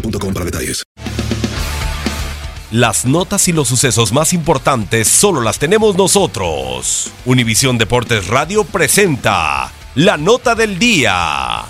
boostmobile.com para detalles. Las notas y los sucesos más importantes solo las tenemos nosotros. Univisión Deportes Radio presenta la nota del día.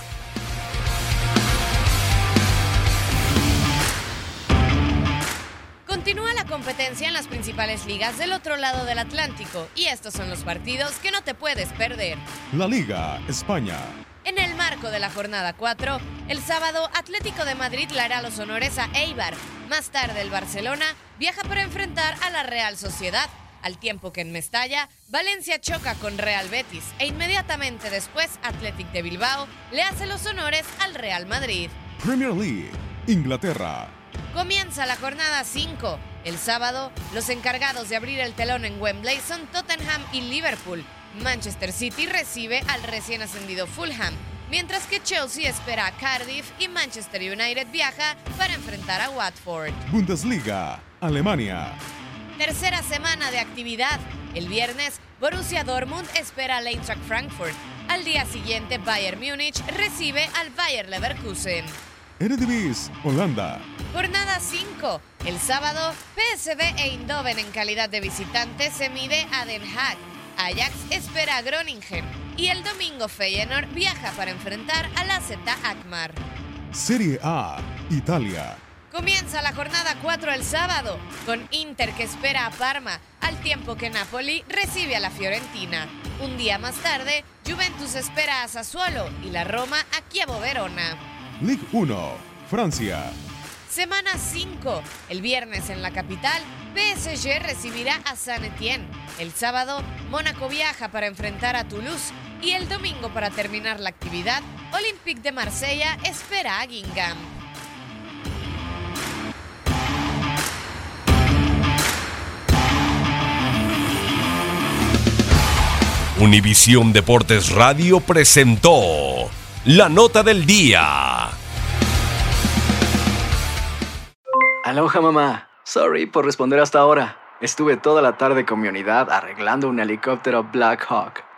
Continúa la competencia en las principales ligas del otro lado del Atlántico y estos son los partidos que no te puedes perder. La Liga España. En el marco de la jornada 4, el sábado Atlético de Madrid le hará los honores a Eibar. Más tarde el Barcelona viaja para enfrentar a la Real Sociedad, al tiempo que en Mestalla, Valencia choca con Real Betis e inmediatamente después Athletic de Bilbao le hace los honores al Real Madrid. Premier League. Inglaterra. Comienza la jornada 5. El sábado, los encargados de abrir el telón en Wembley son Tottenham y Liverpool. Manchester City recibe al recién ascendido Fulham, mientras que Chelsea espera a Cardiff y Manchester United viaja para enfrentar a Watford. Bundesliga. Alemania. Tercera semana de actividad. El viernes, Borussia Dortmund espera al Eintracht Frankfurt. Al día siguiente, Bayern Múnich recibe al Bayer Leverkusen. Eredivisie. Holanda. Jornada 5. El sábado, PSV e Eindhoven en calidad de visitante se mide a Den Haag. Ajax espera a Groningen. Y el domingo Feyenoord viaja para enfrentar a la Z Akmar. Serie A. Italia. Comienza la jornada 4 el sábado, con Inter que espera a Parma, al tiempo que Napoli recibe a la Fiorentina. Un día más tarde, Juventus espera a Sassuolo y la Roma a Chievo Verona. Ligue 1. Francia. Semana 5. El viernes en la capital, PSG recibirá a Saint-Étienne. El sábado, Mónaco viaja para enfrentar a Toulouse. Y el domingo, para terminar la actividad, Olympique de Marsella espera a Guingamp. Univisión Deportes Radio presentó la nota del día. Aloha mamá. Sorry por responder hasta ahora. Estuve toda la tarde con mi unidad arreglando un helicóptero Black Hawk.